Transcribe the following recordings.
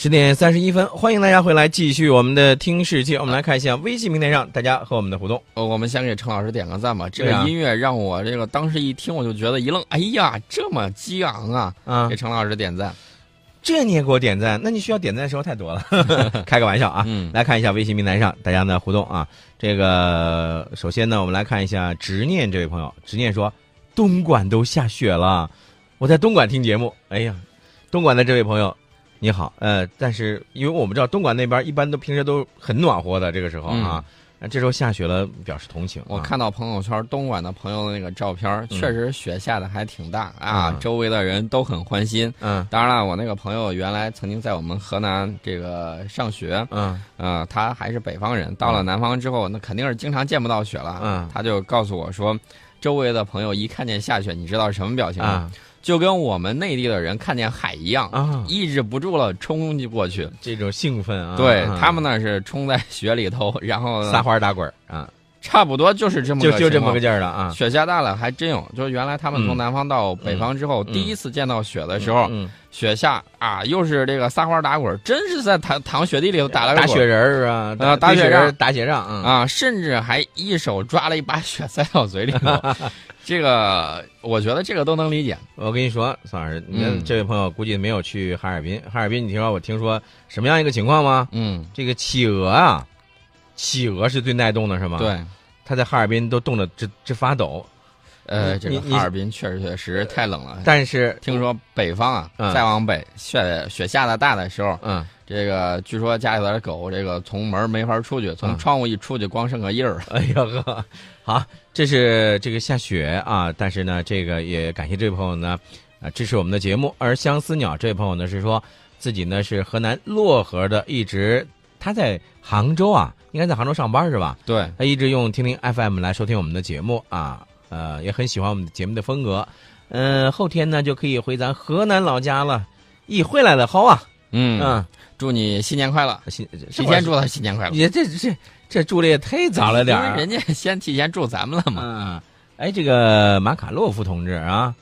十点三十一分，欢迎大家回来继续我们的听世界。我们来看一下微信平台上大家和我们的互动。呃，我们先给陈老师点个赞吧。这个音乐让我这个当时一听我就觉得一愣，哎呀，这么激昂啊！啊给，陈老师点赞。这你也给我点赞？那你需要点赞的时候太多了，开个玩笑啊。嗯来看一下微信平台上大家的互动啊。这个首先呢，我们来看一下执念这位朋友，执念说东莞都下雪了，我在东莞听节目。哎呀，东莞的这位朋友你好，呃，但是因为我们知道东莞那边一般都平时都很暖和的，这个时候啊，那这时候下雪了，表示同情啊。我看到朋友圈东莞的朋友的那个照片，确实雪下的还挺大啊，嗯。周围的人都很欢心。嗯。当然了，我那个朋友原来曾经在我们河南这个上学，嗯。呃，他还是北方人，到了南方之后，那肯定是经常见不到雪了。嗯。他就告诉我说，周围的朋友一看见下雪，你知道是什么表情吗？啊就跟我们内地的人看见海一样，啊，抑制不住了，冲过去。这种兴奋啊，对啊他们那是冲在雪里头，然后撒欢打滚儿啊，差不多就是这么就就这么个劲儿了啊。雪下大了还真有，就是原来他们从嗯南方到北方之后，嗯第一次见到雪的时候，嗯，雪下啊，又是这个撒欢打滚，真是在躺躺雪地里头打了个雪人儿啊，啊打雪人打雪仗啊。啊，甚至还一手抓了一把雪塞到嘴里头。这个我觉得这个都能理解。我跟你说，宋老师，你看嗯这位朋友估计没有去哈尔滨。哈尔滨，你听说我听说什么样一个情况吗？嗯，这个企鹅啊，企鹅是最耐冻的，是吗？，对，它在哈尔滨都冻得直直发抖。呃，这个哈尔滨确实确实太冷了。但是，听说北方啊，嗯再往北雪雪下的大的时候，嗯，这个据说家里头的狗这个从门没法出去，从嗯窗户一出去光剩个印儿了。哎呀呵，好，这是这个下雪啊，但是呢，这个也感谢这位朋友呢，啊支持我们的节目。而相思鸟这位朋友呢是说自己呢是河南漯河的，一直他在杭州啊，应该在杭州上班是吧？对，他一直用听听 FM 来收听我们的节目啊，呃，也很喜欢我们节目的风格。嗯、后天呢就可以回咱河南老家了，一回来了好啊，嗯，嗯，祝你新年快乐，新提前祝他新年快乐。你这这这祝的也太早了点儿啊因为人家先提前祝咱们了嘛。嗯，哎，这个马卡洛夫同志啊，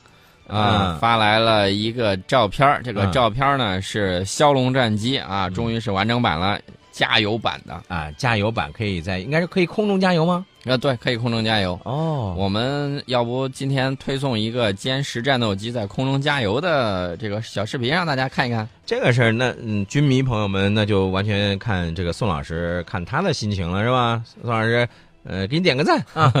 啊，发来了一个照片儿这个嗯照片儿呢是骁龙战机啊，终于是完整版了，加油版的。啊，加油版可以在应该是可以空中加油吗？啊，对，可以空中加油。哦，我们要不今天推送一个歼十战斗机在空中加油的这个小视频，让大家看一看。这个事儿，那嗯，军迷朋友们那就完全看这个宋老师看他的心情了，是吧？宋老师，呃，给你点个赞啊。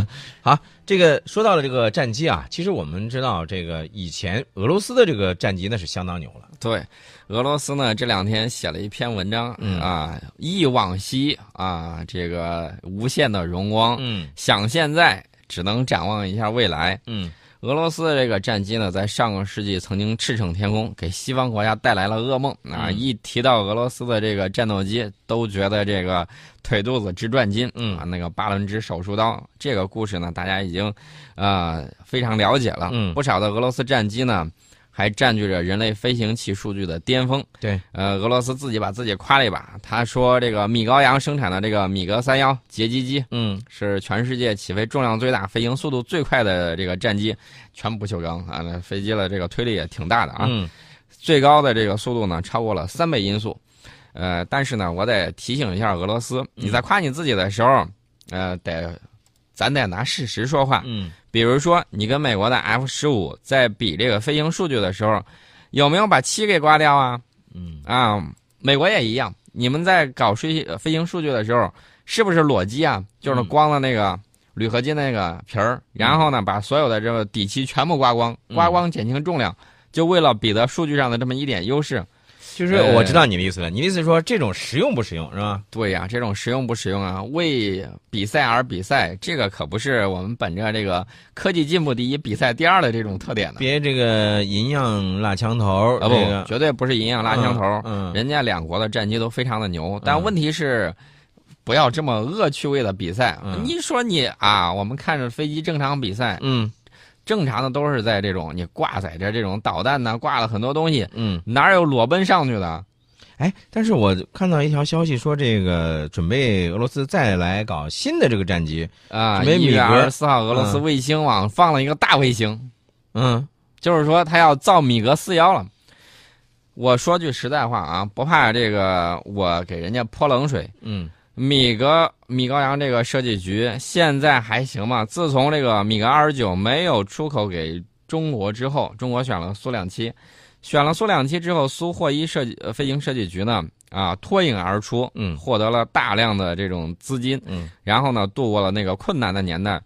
好，这个说到了这个战机啊，其实我们知道，这个以前俄罗斯的这个战机那是相当牛了。对，俄罗斯呢这两天写了一篇文章、嗯啊，忆往昔啊，这个无限的荣光，嗯想现在只能展望一下未来。嗯俄罗斯的这个战机呢，在上个世纪曾经驰骋天空，给西方国家带来了噩梦啊！嗯一提到俄罗斯的这个战斗机，都觉得这个腿肚子直转筋。嗯啊，那个巴伦支手术刀这个故事呢，大家已经呃非常了解了。嗯不少的俄罗斯战机呢，还占据着人类飞行器数据的巅峰。对，呃，俄罗斯自己把自己夸了一把，他说这个米高扬生产的这个米格三幺截击机嗯是全世界起飞重量最大、飞行速度最快的这个战机，全不锈钢啊，那飞机的这个推力也挺大的啊，嗯最高的这个速度呢超过了三倍音速。呃，但是呢，我得提醒一下俄罗斯，你在夸你自己的时候，呃，得咱得拿事实说话。嗯比如说，你跟美国的 F 十五在比这个飞行数据的时候，有没有把七给刮掉啊？嗯啊，美国也一样，你们在搞飞飞行数据的时候，是不是裸机啊？就是嗯光了那个铝合金那个皮儿，然后呢，把所有的这个底漆全部刮光，嗯刮光减轻重量，就为了比得数据上的这么一点优势。就是我知道你的意思了，你的意思是说这种实用不实用是吧？对呀、这种实用不实用啊？为比赛而比赛，这个可不是我们本着这个科技进步第一、比赛第二的这种特点的。别这个银样拉枪头，啊不，这个绝对不是银样拉枪头。嗯，嗯人家两国的战机都非常的牛，但嗯问题是，不要这么恶趣味的比赛。嗯你说你啊，我们看着飞机正常比赛，嗯正常的都是在这种你挂载着这种导弹呢，挂了很多东西，嗯，哪有裸奔上去的？哎，但是我看到一条消息说，这个准备俄罗斯再来搞新的这个战机，啊，准备米格一月二十四号，俄罗斯嗯卫星网放了一个大卫星，嗯就是说他要造米格四幺了。我说句实在话啊，不怕这个我给人家泼冷水。嗯米格米高扬这个设计局现在还行吗？自从这个米格二十九没有出口给中国之后，中国选了苏两七，选了苏两七之后，苏霍伊设计呃飞行设计局呢啊脱颖而出，嗯获得了大量的这种资金，嗯然后呢度过了那个困难的年代。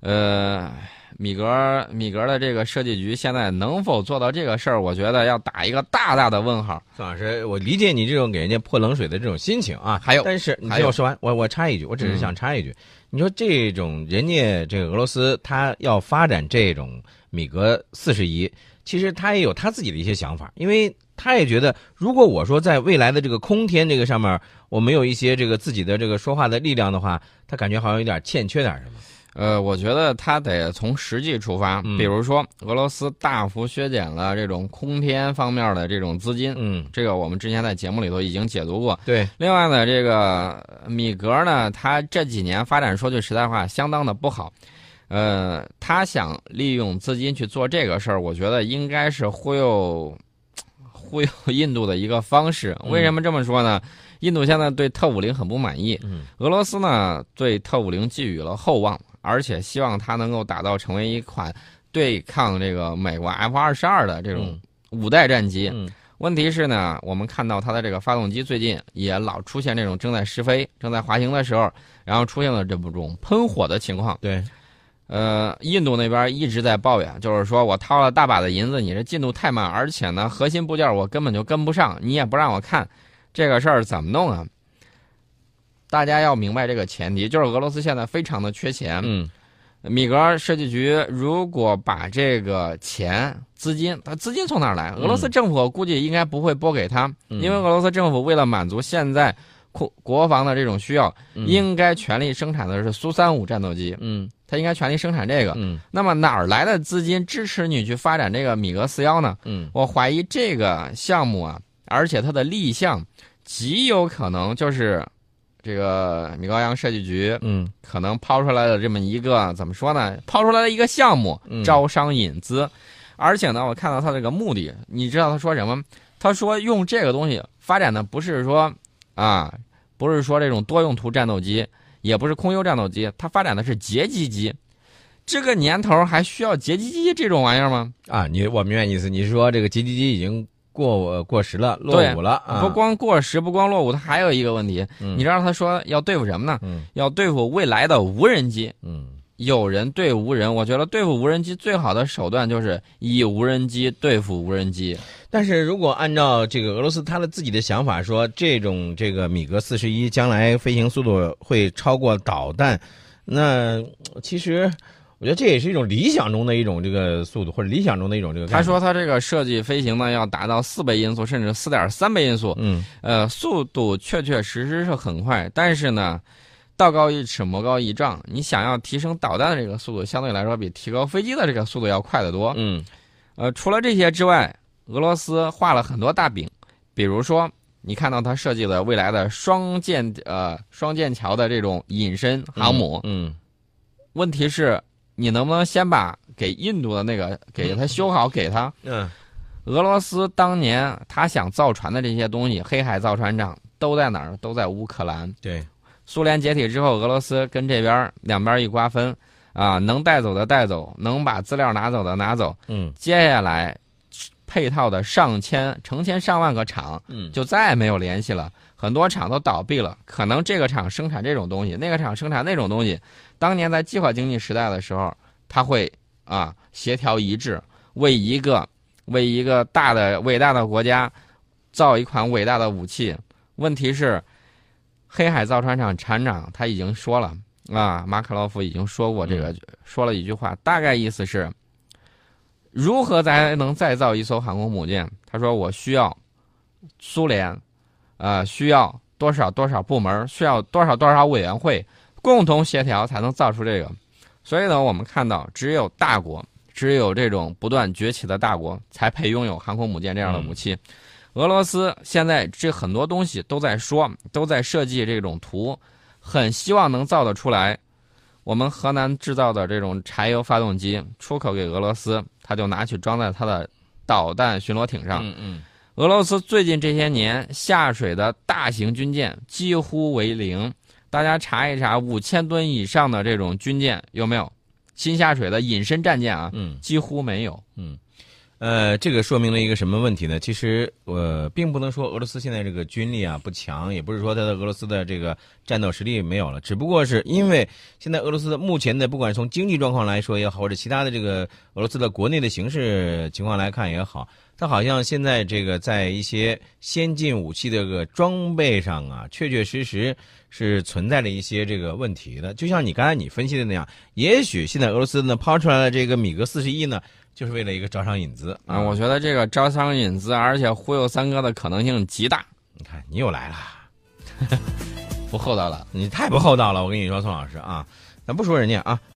呃，米格米格的这个设计局现在能否做到这个事儿？我觉得要打一个大大的问号。宋老师，我理解你这种给人家泼冷水的这种心情啊。还有但是你听我说完，我我插一句，我只是想插一句，你说这种人家这个俄罗斯，他要发展这种米格四十一，其实他也有他自己的一些想法，因为他也觉得，如果我说在未来的这个空天这个上面，我没有一些这个自己的这个说话的力量的话，他感觉好像有点欠缺点什么。呃，我觉得他得从实际出发，嗯比如说俄罗斯大幅削减了这种空天方面的这种资金，嗯，这个我们之前在节目里头已经解读过。对，另外呢，这个米格呢，他这几年发展说句实在话，相当的不好。呃，他想利用资金去做这个事儿，我觉得应该是忽悠 忽悠印度的一个方式。嗯为什么这么说呢？印度现在对特五零很不满意，嗯俄罗斯呢对特五零寄予了厚望，而且希望它能够打造成为一款对抗这个美国 F 二十二的这种五代战机。嗯问题是呢，我们看到它的这个发动机最近也老出现这种正在试飞、正在滑行的时候，然后出现了这种喷火的情况。对，呃，印度那边一直在抱怨，就是说我掏了大把的银子，你这进度太慢，而且呢，核心部件我根本就跟不上，你也不让我看，这个事儿怎么弄啊？大家要明白这个前提，就是俄罗斯现在非常的缺钱。嗯米格设计局如果把这个钱、资金，它资金从哪儿来？俄罗斯政府估计应该不会拨给他，嗯因为俄罗斯政府为了满足现在国国防的这种需要，嗯应该全力生产的是苏三五战斗机，嗯它应该全力生产这个。嗯那么哪儿来的资金支持你去发展这个米格四幺呢？嗯我怀疑这个项目啊，而且它的立项极有可能就是这个米高扬设计局嗯可能抛出来的这么一个怎么说呢？抛出来的一个项目嗯，招商引资，而且呢，我看到他这个目的，你知道他说什么？他说用这个东西发展的不是说啊，不是说这种多用途战斗机，也不是空优战斗机，它发展的是截击机。这个年头还需要截击机这种玩意儿吗？啊，你我明白意思，你是说这个截击机已经过过时了，落伍了啊？不光过时，不光落伍，它还有一个问题，嗯你知道他说要对付什么呢？嗯要对付未来的无人机。嗯有人对无人，我觉得对付无人机最好的手段就是以无人机对付无人机。但是如果按照这个俄罗斯他的自己的想法说，这种这个米格四十一将来飞行速度会超过导弹，那其实我觉得这也是一种理想中的一种这个速度，或者理想中的一种这个。他说他这个设计飞行呢要达到四倍音速，甚至四点三倍音速，嗯呃，速度确确实实是很快，但是呢。道高一尺，魔高一丈。你想要提升导弹的这个速度，相对来说比提高飞机的这个速度要快得多。嗯呃，除了这些之外，俄罗斯画了很多大饼，比如说，你看到他设计的未来的双舰呃双舰桥的这种隐身航母，嗯问题是，你能不能先把给印度的那个给他修好，给他？嗯俄罗斯当年他想造船的这些东西，黑海造船厂都在哪儿？都在乌克兰。对，苏联解体之后，俄罗斯跟这边两边一瓜分，啊，能带走的带走，能把资料拿走的拿走。嗯接下来配套的上千、成千上万个厂嗯就再也没有联系了，很多厂都倒闭了。可能这个厂生产这种东西，那个厂生产那种东西。当年在计划经济时代的时候，它会啊协调一致，为一个为一个大的伟大的国家造一款伟大的武器。问题是，黑海造船厂厂长他已经说了啊，马可洛夫已经说过这个，说了一句话，大概意思是。如何才能再造一艘航空母舰？他说：“我需要苏联，呃，需要多少多少部门，需要多少多少委员会共同协调，才能造出这个。所以呢，我们看到，只有大国，只有这种不断崛起的大国，才配拥有航空母舰这样的武器。俄罗斯现在这很多东西都在说，都在设计这种图，很希望能造得出来。”我们河南制造的这种柴油发动机出口给俄罗斯，他就拿去装在他的导弹巡逻艇上。嗯嗯俄罗斯最近这些年下水的大型军舰几乎为零，大家查一查五千吨以上的这种军舰有没有？新下水的隐身战舰啊，嗯几乎没有。嗯，呃，这个说明了一个什么问题呢？其实，呃，并不能说俄罗斯现在这个军力啊不强，也不是说它的俄罗斯的这个战斗实力没有了，只不过是因为现在俄罗斯的目前的不管从经济状况来说也好，或者其他的这个俄罗斯的国内的形势情况来看也好，它好像现在这个在一些先进武器的个装备上啊，确确实实是存在着一些这个问题的。就像你刚才你分析的那样，也许现在俄罗斯呢抛出来的这个米格四十一呢。就是为了一个招商引资啊！我觉得这个招商引资，而且忽悠三哥的可能性极大。你看，你又来了，不厚道了，你太不厚道了！我跟你说，宋老师啊，咱不说人家啊。